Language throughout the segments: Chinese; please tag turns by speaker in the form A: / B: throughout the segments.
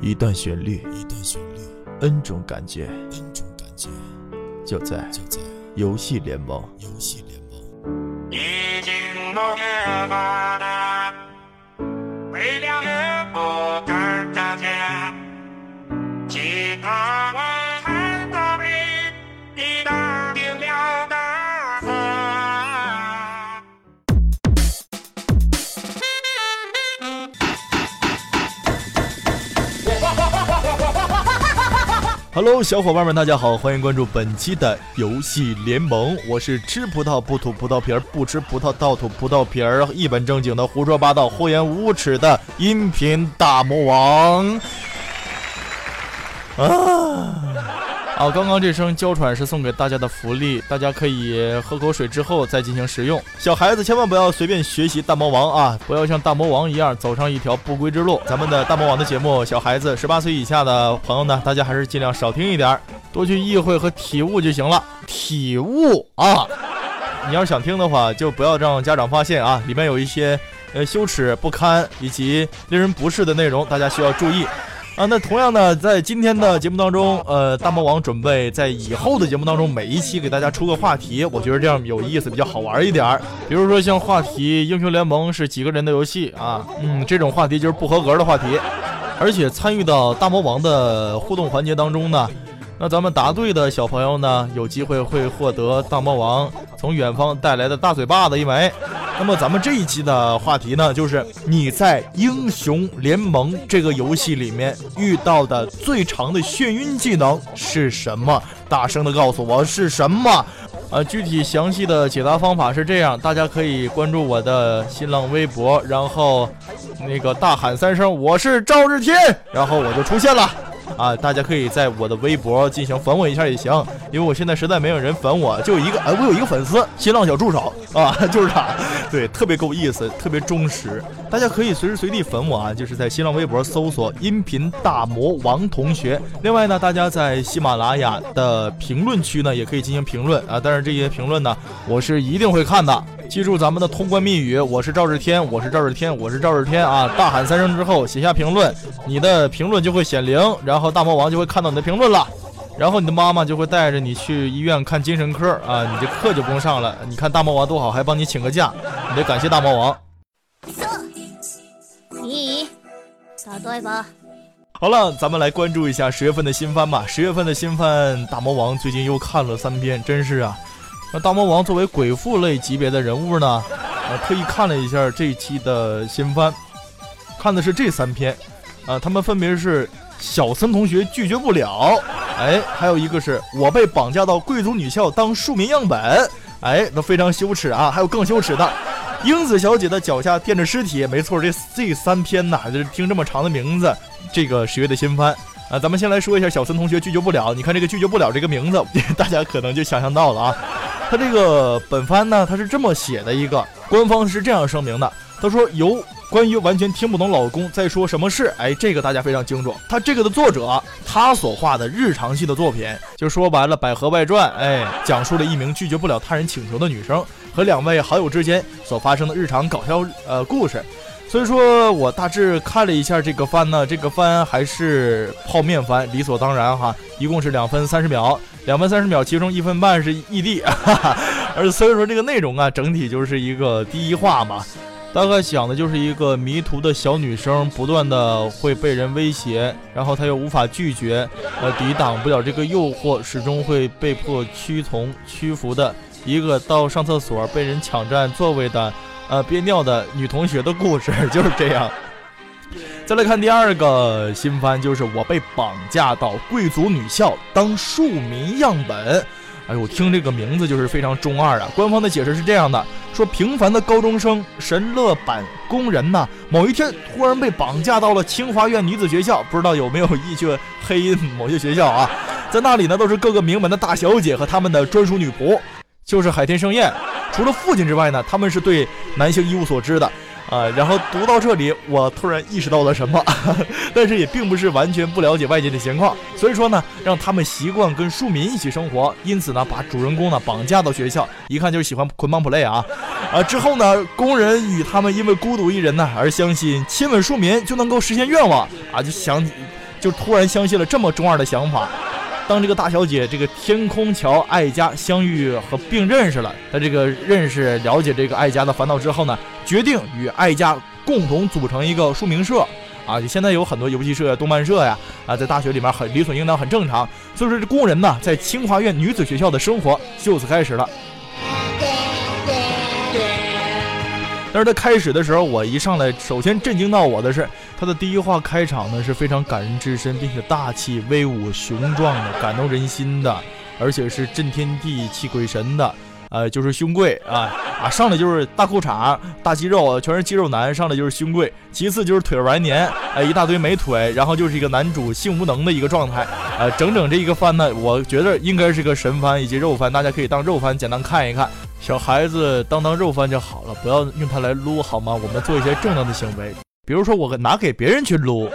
A: 一段旋律，一段旋律，n 种感觉，n 种感觉，就在就在游戏联盟，游戏联盟。Hello，小伙伴们，大家好，欢迎关注本期的游戏联盟。我是吃葡萄不吐葡萄皮儿，不吃葡萄倒吐葡萄皮儿，一本正经的胡说八道、厚颜无耻的音频大魔王。啊！啊，刚刚这声娇喘是送给大家的福利，大家可以喝口水之后再进行食用。小孩子千万不要随便学习大魔王啊，不要像大魔王一样走上一条不归之路。咱们的大魔王的节目，小孩子十八岁以下的朋友呢，大家还是尽量少听一点，多去意会和体悟就行了。体悟啊，你要是想听的话，就不要让家长发现啊，里面有一些呃羞耻不堪以及令人不适的内容，大家需要注意。啊，那同样呢，在今天的节目当中，呃，大魔王准备在以后的节目当中，每一期给大家出个话题，我觉得这样有意思，比较好玩一点儿。比如说像话题“英雄联盟是几个人的游戏”啊，嗯，这种话题就是不合格的话题。而且参与到大魔王的互动环节当中呢，那咱们答对的小朋友呢，有机会会获得大魔王从远方带来的大嘴巴子一枚。那么咱们这一期的话题呢，就是你在英雄联盟这个游戏里面遇到的最长的眩晕技能是什么？大声的告诉我是什么？呃，具体详细的解答方法是这样，大家可以关注我的新浪微博，然后那个大喊三声我是赵日天，然后我就出现了。啊，大家可以在我的微博进行粉我一下也行，因为我现在实在没有人粉我，就一个，哎，我有一个粉丝，新浪小助手啊，就是他，对，特别够意思，特别忠实，大家可以随时随地粉我啊，就是在新浪微博搜索音频大魔王同学。另外呢，大家在喜马拉雅的评论区呢，也可以进行评论啊，但是这些评论呢，我是一定会看的。记住咱们的通关密语，我是赵日天，我是赵日天，我是赵日天啊！大喊三声之后，写下评论，你的评论就会显灵，然后大魔王就会看到你的评论了，然后你的妈妈就会带着你去医院看精神科啊，你这课就不用上了。你看大魔王多好，还帮你请个假，你得感谢大魔王。咦，答对吧？好了，咱们来关注一下十月份的新番吧。十月份的新番，大魔王最近又看了三遍，真是啊。那大魔王作为鬼父类级别的人物呢，呃，特意看了一下这一期的新番，看的是这三篇，啊，他们分别是小森同学拒绝不了，哎，还有一个是我被绑架到贵族女校当庶民样本，哎，那非常羞耻啊，还有更羞耻的，英子小姐的脚下垫着尸体，没错，这这三篇呐，就是听这么长的名字，这个十月的新番。啊，咱们先来说一下小森同学拒绝不了，你看这个拒绝不了这个名字，大家可能就想象到了啊。他这个本番呢，他是这么写的一个，官方是这样声明的，他说由关于完全听不懂老公在说什么事，哎，这个大家非常清楚。他这个的作者，他所画的日常系的作品，就说白了，《百合外传》，哎，讲述了一名拒绝不了他人请求的女生和两位好友之间所发生的日常搞笑呃故事。所以说我大致看了一下这个番呢，这个番还是泡面番，理所当然哈，一共是两分三十秒。两分三十秒，其中一分半是异地，哈 哈而所以说这个内容啊，整体就是一个第一话嘛，大概讲的就是一个迷途的小女生，不断的会被人威胁，然后她又无法拒绝，呃，抵挡不了这个诱惑，始终会被迫屈从屈服的一个到上厕所被人抢占座位的，呃，憋尿的女同学的故事，就是这样。再来看第二个新番，就是我被绑架到贵族女校当庶民样本。哎呦，听这个名字就是非常中二啊！官方的解释是这样的：说平凡的高中生神乐版工人呢，某一天突然被绑架到了清华苑女子学校，不知道有没有意去黑某些学校啊？在那里呢，都是各个名门的大小姐和他们的专属女仆，就是海天盛宴。除了父亲之外呢，他们是对男性一无所知的。啊，然后读到这里，我突然意识到了什么，但是也并不是完全不了解外界的情况，所以说呢，让他们习惯跟庶民一起生活，因此呢，把主人公呢绑架到学校，一看就是喜欢捆绑 play 啊，啊，之后呢，工人与他们因为孤独一人呢而相信亲吻庶民就能够实现愿望啊，就想就突然相信了这么中二的想法。当这个大小姐这个天空桥爱家相遇和并认识了，她这个认识了解这个爱家的烦恼之后呢，决定与爱家共同组成一个书名社。啊，现在有很多游戏社、动漫社呀，啊，在大学里面很理所应当、很正常。所以说，这工人呢，在清华院女子学校的生活就此开始了。但是他开始的时候，我一上来，首先震惊到我的是，他的第一话开场呢是非常感人至深，并且大气威武、雄壮的，感动人心的，而且是震天地、泣鬼神的。呃，就是胸贵啊啊，上来就是大裤衩、大肌肉，全是肌肉男，上来就是胸贵。其次就是腿完年，哎，一大堆美腿，然后就是一个男主性无能的一个状态。呃，整整这一个番呢，我觉得应该是个神番以及肉番，大家可以当肉番简单看一看。小孩子当当肉番就好了，不要用它来撸好吗？我们做一些正当的行为，比如说我拿给别人去撸，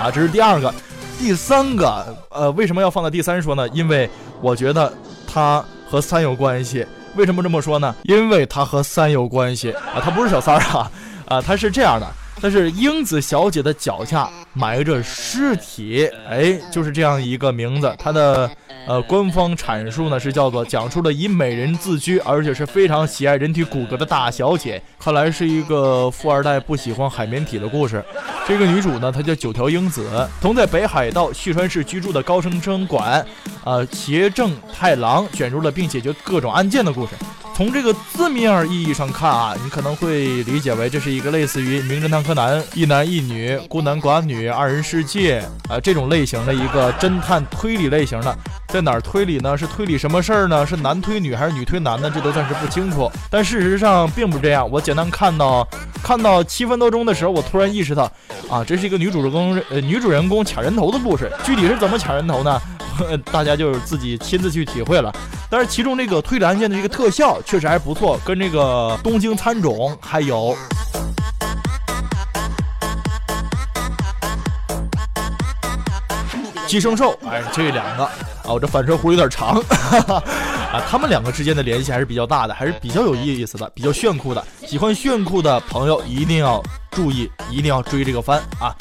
A: 啊，这是第二个，第三个，呃，为什么要放在第三说呢？因为我觉得他和三有关系。为什么这么说呢？因为他和三有关系啊，他不是小三儿啊，啊，他是这样的，但是英子小姐的脚下埋着尸体，哎，就是这样一个名字，它的。呃，官方阐述呢是叫做讲述了以美人自居，而且是非常喜爱人体骨骼的大小姐，看来是一个富二代不喜欢海绵体的故事。这个女主呢，她叫九条英子，同在北海道旭川市居住的高生生馆，呃，邪正太郎卷入了并解决各种案件的故事。从这个字面意义上看啊，你可能会理解为这是一个类似于《名侦探柯南》一男一女、孤男寡女、二人世界啊这种类型的一个侦探推理类型的，在哪儿推理呢？是推理什么事儿呢？是男推女还是女推男呢？这都暂时不清楚。但事实上并不是这样。我简单看到看到七分多钟的时候，我突然意识到，啊，这是一个女主人公呃女主人公抢人头的故事。具体是怎么抢人头呢？大家就自己亲自去体会了。但是其中这个推理案件的这个特效确实还不错，跟这个东京参种还有寄生兽，哎，这两个啊，我这反射弧有点长 啊，他们两个之间的联系还是比较大的，还是比较有意思的，比较炫酷的。喜欢炫酷的朋友一定要注意，一定要追这个番啊。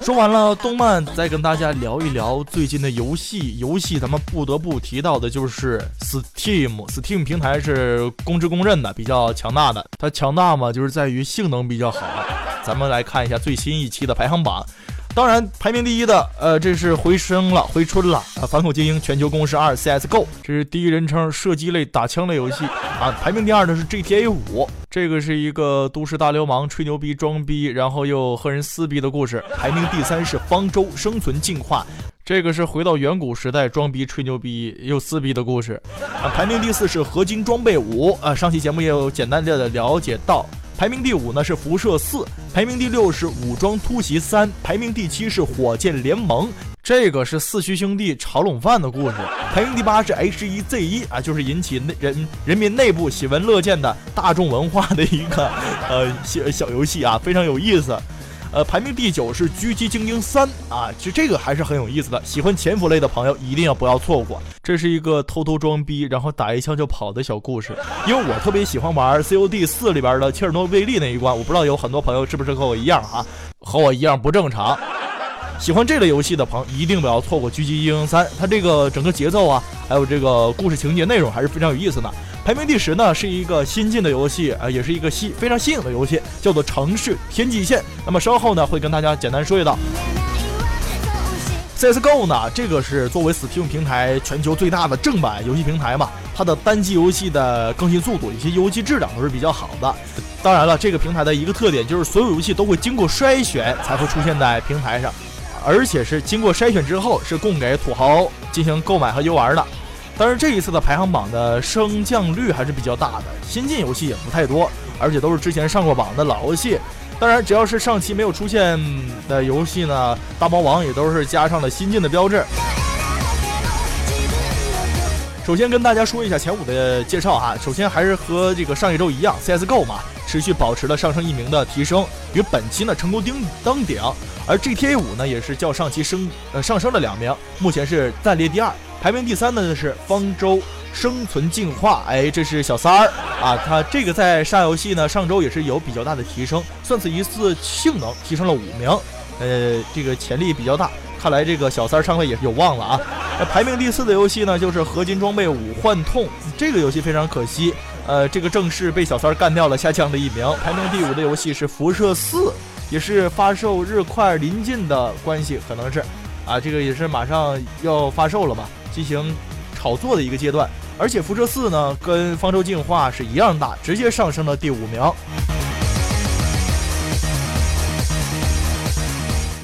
A: 说完了动漫，再跟大家聊一聊最近的游戏。游戏咱们不得不提到的就是 Steam。Steam 平台是公知公认的，比较强大的。它强大嘛，就是在于性能比较好。咱们来看一下最新一期的排行榜。当然，排名第一的，呃，这是回升了，回春了啊！反恐精英全球攻势二 CSGO，这是第一人称射击类打枪类游戏啊。排名第二的是 GTA 五，这个是一个都市大流氓吹牛逼装逼，然后又和人撕逼的故事。排名第三是方舟生存进化，这个是回到远古时代装逼吹牛逼又撕逼的故事啊。排名第四是合金装备五啊，上期节目也有简单的了解到。排名第五呢是辐射四，排名第六是武装突袭三，排名第七是火箭联盟，这个是四驱兄弟炒冷饭的故事。排名第八是 H 一 Z 一啊，就是引起内人人民内部喜闻乐见的大众文化的一个呃小小游戏啊，非常有意思。呃，排名第九是《狙击精英三》啊，其实这个还是很有意思的。喜欢潜伏类的朋友一定要不要错过。这是一个偷偷装逼，然后打一枪就跑的小故事。因为我特别喜欢玩《COD 四》里边的切尔诺贝利那一关，我不知道有很多朋友是不是和我一样啊？和我一样不正常。喜欢这类游戏的朋友一定不要错过《狙击精英三》，它这个整个节奏啊，还有这个故事情节内容还是非常有意思的。排名第十呢，是一个新进的游戏啊，也是一个新非常新颖的游戏，叫做《城市天际线》。那么稍后呢，会跟大家简单说一道。CSGO 呢，这个是作为 Steam 平台全球最大的正版游戏平台嘛，它的单机游戏的更新速度以及游戏质量都是比较好的。当然了，这个平台的一个特点就是所有游戏都会经过筛选才会出现在平台上，而且是经过筛选之后是供给土豪进行购买和游玩的。但是这一次的排行榜的升降率还是比较大的，新进游戏也不太多，而且都是之前上过榜的老游戏。当然，只要是上期没有出现的游戏呢，大魔王也都是加上了新进的标志。首先跟大家说一下前五的介绍哈，首先还是和这个上一周一样，CSGO 嘛，持续保持了上升一名的提升，与本期呢成功登登顶。而 GTA 五呢，也是较上期升呃上升了两名，目前是暂列第二。排名第三的呢是方舟生存进化，哎，这是小三儿啊，他这个在上游戏呢，上周也是有比较大的提升，算此一次性能提升了五名，呃，这个潜力比较大，看来这个小三儿上位也是有望了啊。那排名第四的游戏呢，就是合金装备五幻痛，这个游戏非常可惜，呃，这个正式被小三儿干掉了，下降了一名。排名第五的游戏是辐射四，也是发售日快临近的关系，可能是。啊，这个也是马上要发售了吧，进行炒作的一个阶段。而且辐射四呢，跟方舟进化是一样大，直接上升了第五名。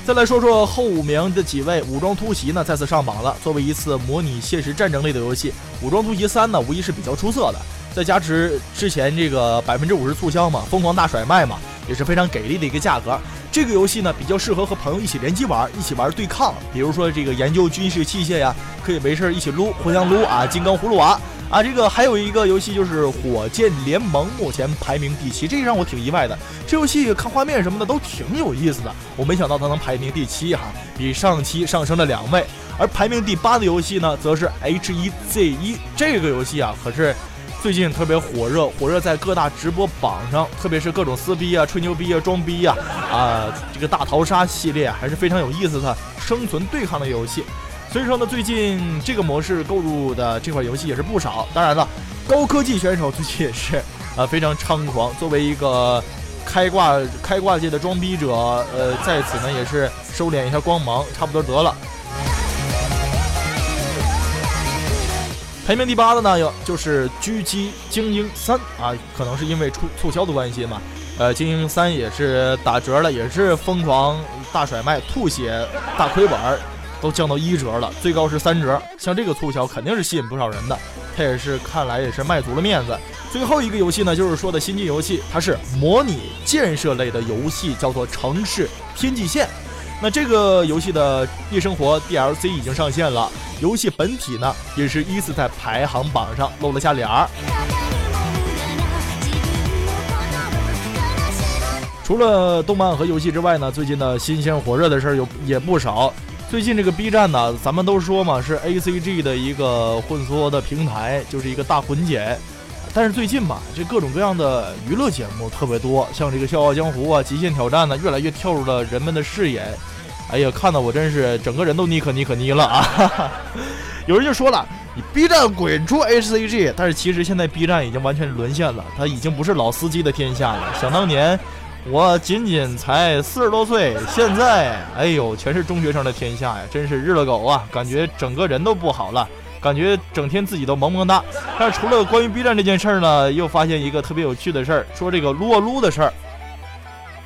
A: 再来说说后五名的几位，武装突袭呢再次上榜了。作为一次模拟现实战争类的游戏，武装突袭三呢无疑是比较出色的。再加之之前这个百分之五十促销嘛，疯狂大甩卖嘛，也是非常给力的一个价格。这个游戏呢，比较适合和朋友一起联机玩，一起玩对抗。比如说这个研究军事器械呀，可以没事一起撸，互相撸啊。金刚葫芦娃啊，这个还有一个游戏就是火箭联盟，目前排名第七，这让我挺意外的。这游戏看画面什么的都挺有意思的，我没想到它能排名第七哈，比上期上升了两位。而排名第八的游戏呢，则是 H1Z1，这个游戏啊，可是。最近特别火热，火热在各大直播榜上，特别是各种撕逼啊、吹牛逼啊、装逼啊，啊，这个大逃杀系列还是非常有意思的生存对抗的游戏。所以说呢，最近这个模式购入的这款游戏也是不少。当然了，高科技选手最近也是啊非常猖狂。作为一个开挂开挂界的装逼者，呃，在此呢也是收敛一下光芒，差不多得了。排名第八的呢，有就是《狙击精英三》啊，可能是因为促促销的关系嘛。呃，精英三也是打折了，也是疯狂大甩卖，吐血大亏本儿，都降到一折了，最高是三折。像这个促销肯定是吸引不少人的，它也是看来也是卖足了面子。最后一个游戏呢，就是说的新进游戏，它是模拟建设类的游戏，叫做《城市天际线》。那这个游戏的夜生活 DLC 已经上线了，游戏本体呢也是依次在排行榜上露了下脸儿。除了动漫和游戏之外呢，最近的新鲜火热的事儿有也不少。最近这个 B 站呢，咱们都说嘛是 ACG 的一个混缩的平台，就是一个大混剪。但是最近吧，这各种各样的娱乐节目特别多，像这个《笑傲江湖》啊、《极限挑战》呢，越来越跳入了人们的视野。哎呀，看的我真是整个人都妮可妮可妮了啊！有人就说了，你 B 站滚出 HCG，但是其实现在 B 站已经完全沦陷了，它已经不是老司机的天下了。想当年，我仅仅才四十多岁，现在，哎呦，全是中学生的天下呀，真是日了狗啊！感觉整个人都不好了，感觉整天自己都萌萌哒。但是除了关于 B 站这件事儿呢，又发现一个特别有趣的事儿，说这个撸啊撸的事儿，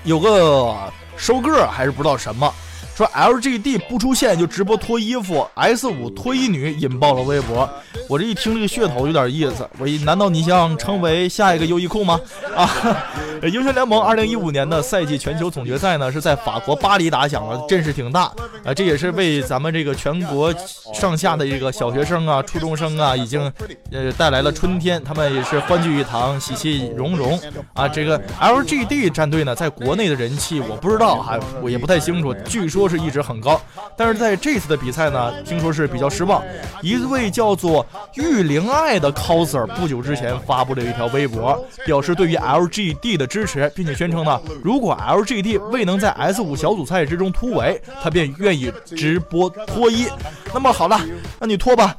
A: 有个收个还是不知道什么。说 LGD 不出现就直播脱衣服，S 五脱衣女引爆了微博。我这一听这个噱头有点意思，我一难道你想成为下一个优衣库吗？啊，英雄联盟二零一五年的赛季全球总决赛呢是在法国巴黎打响了，阵势挺大啊，这也是为咱们这个全国上下的这个小学生啊、初中生啊，已经呃带来了春天，他们也是欢聚一堂，喜气融融啊。这个 LGD 战队呢，在国内的人气我不知道哈，我也不太清楚，据说。是一直很高，但是在这次的比赛呢，听说是比较失望。一位叫做玉灵爱的 coser 不久之前发布了一条微博，表示对于 LGD 的支持，并且宣称呢，如果 LGD 未能在 S 五小组赛之中突围，他便愿意直播脱衣。那么好了，那你脱吧。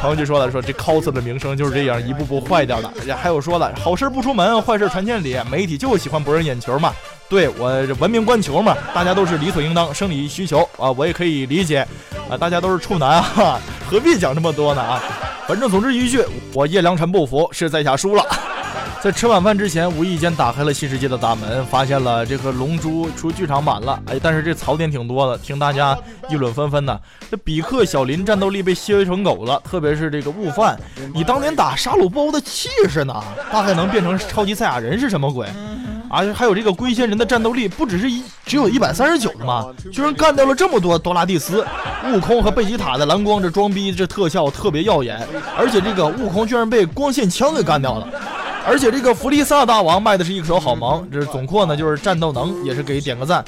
A: 朋友就说了，说这 coser 的名声就是这样一步步坏掉的。还有说了，好事不出门，坏事传千里，媒体就喜欢博人眼球嘛。对我文明观球嘛，大家都是理所应当，生理需求啊，我也可以理解啊，大家都是处男啊，何必讲这么多呢啊？反正总之一句，我叶良辰不服，是在下输了。在吃晚饭之前，无意间打开了新世界的大门，发现了这个《龙珠》出剧场版了。哎，但是这槽点挺多的，听大家议论纷纷呢。这比克小林战斗力被削成狗了，特别是这个悟饭，你当年打沙鲁包的气势呢？大概能变成超级赛亚人是什么鬼？啊，还有这个龟仙人的战斗力不只是一只有一百三十九的吗？居然干掉了这么多多拉蒂斯、悟空和贝吉塔的蓝光，这装逼这特效特别耀眼，而且这个悟空居然被光线枪给干掉了，而且这个弗利萨大王卖的是一手好萌，这是总括呢就是战斗能也是给点个赞。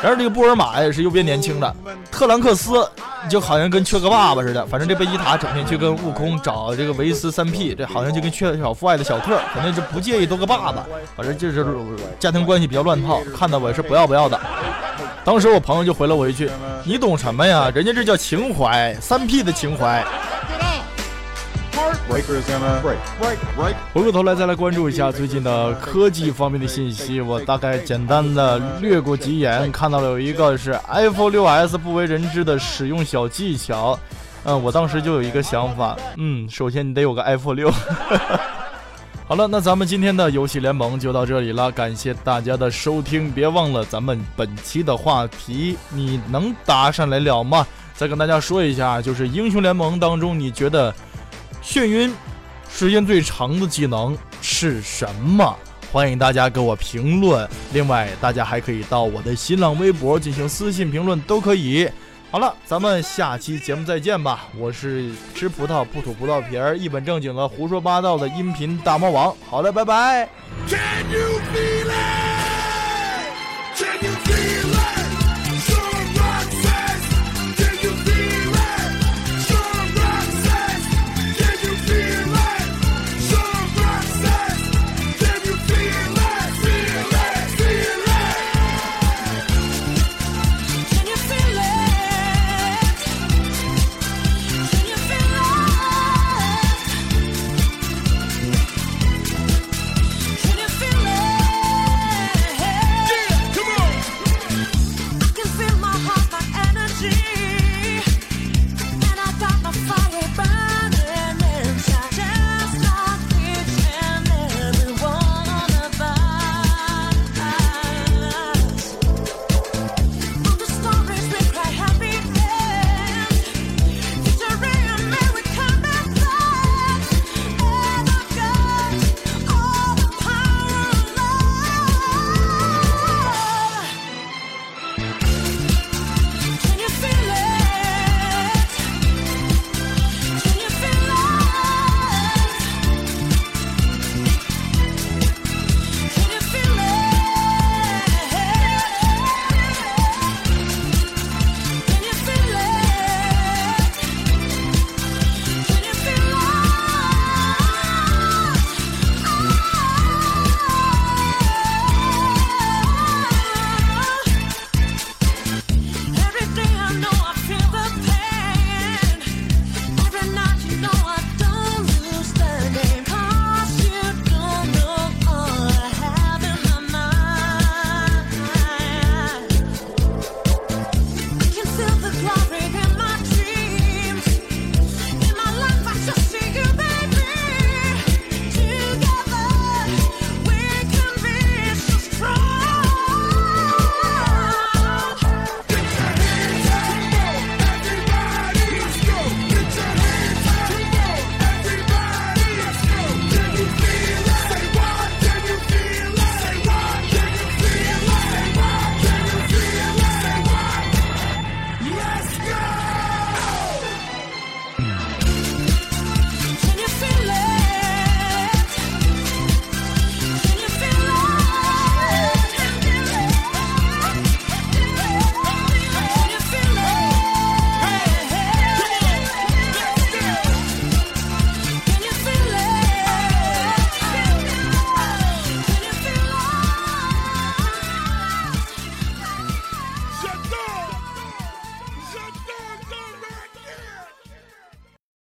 A: 然而这个布尔玛也是又变年轻了，特兰克斯就好像跟缺个爸爸似的。反正这贝吉塔整天去跟悟空找这个维斯三 P，这好像就跟缺少父爱的小特，肯定就不介意多个爸爸。反正就是家庭关系比较乱套，看到我是不要不要的。当时我朋友就回了我一句：“你懂什么呀？人家这叫情怀，三 P 的情怀。”回过头来再来关注一下最近的科技方面的信息，我大概简单的略过几眼，看到了有一个是 iPhone 6s 不为人知的使用小技巧。嗯，我当时就有一个想法，嗯，首先你得有个 iPhone 6。好了，那咱们今天的游戏联盟就到这里了，感谢大家的收听，别忘了咱们本期的话题，你能答上来了吗？再跟大家说一下，就是英雄联盟当中，你觉得？眩晕时间最长的技能是什么？欢迎大家给我评论。另外，大家还可以到我的新浪微博进行私信评论，都可以。好了，咱们下期节目再见吧。我是吃葡萄不吐葡萄皮儿，一本正经的胡说八道的音频大魔王。好了，拜拜。